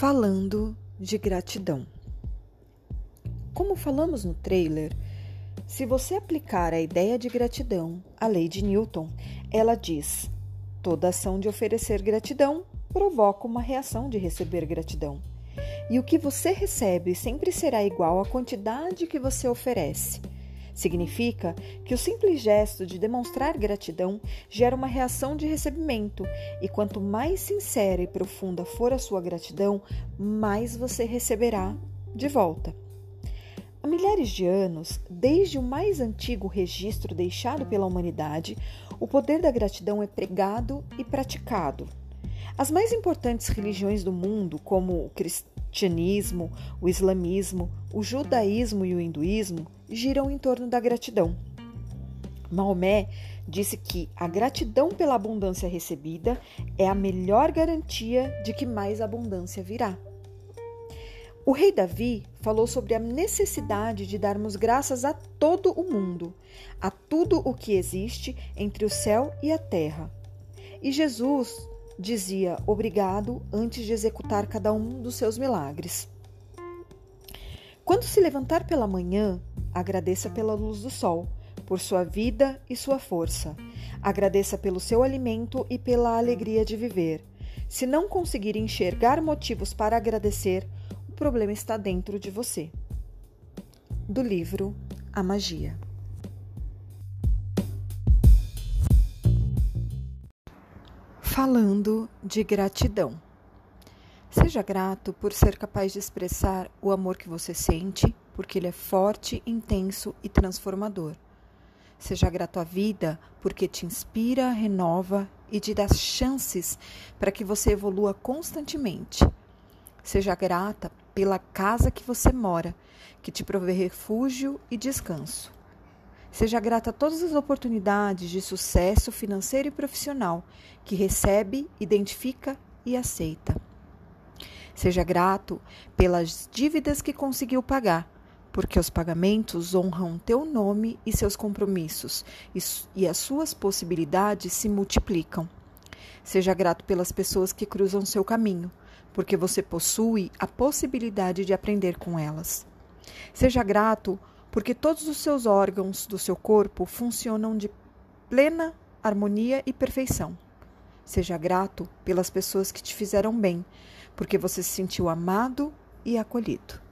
falando de gratidão. Como falamos no trailer, se você aplicar a ideia de gratidão à lei de Newton, ela diz: toda ação de oferecer gratidão provoca uma reação de receber gratidão. E o que você recebe sempre será igual à quantidade que você oferece. Significa que o simples gesto de demonstrar gratidão gera uma reação de recebimento, e quanto mais sincera e profunda for a sua gratidão, mais você receberá de volta. Há milhares de anos, desde o mais antigo registro deixado pela humanidade, o poder da gratidão é pregado e praticado. As mais importantes religiões do mundo, como o cristianismo, o islamismo, o judaísmo e o hinduísmo, giram em torno da gratidão. Maomé disse que a gratidão pela abundância recebida é a melhor garantia de que mais abundância virá. O rei Davi falou sobre a necessidade de darmos graças a todo o mundo, a tudo o que existe entre o céu e a terra. E Jesus dizia obrigado antes de executar cada um dos seus milagres. Quando se levantar pela manhã, agradeça pela luz do sol, por sua vida e sua força. Agradeça pelo seu alimento e pela alegria de viver. Se não conseguir enxergar motivos para agradecer, o problema está dentro de você. Do livro A Magia. Falando de gratidão. Seja grato por ser capaz de expressar o amor que você sente, porque ele é forte, intenso e transformador. Seja grato à vida, porque te inspira, renova e te dá chances para que você evolua constantemente. Seja grata pela casa que você mora, que te provê refúgio e descanso. Seja grata a todas as oportunidades de sucesso financeiro e profissional que recebe, identifica e aceita. Seja grato pelas dívidas que conseguiu pagar, porque os pagamentos honram teu nome e seus compromissos, e as suas possibilidades se multiplicam. Seja grato pelas pessoas que cruzam seu caminho, porque você possui a possibilidade de aprender com elas. Seja grato porque todos os seus órgãos do seu corpo funcionam de plena harmonia e perfeição. Seja grato pelas pessoas que te fizeram bem, porque você se sentiu amado e acolhido.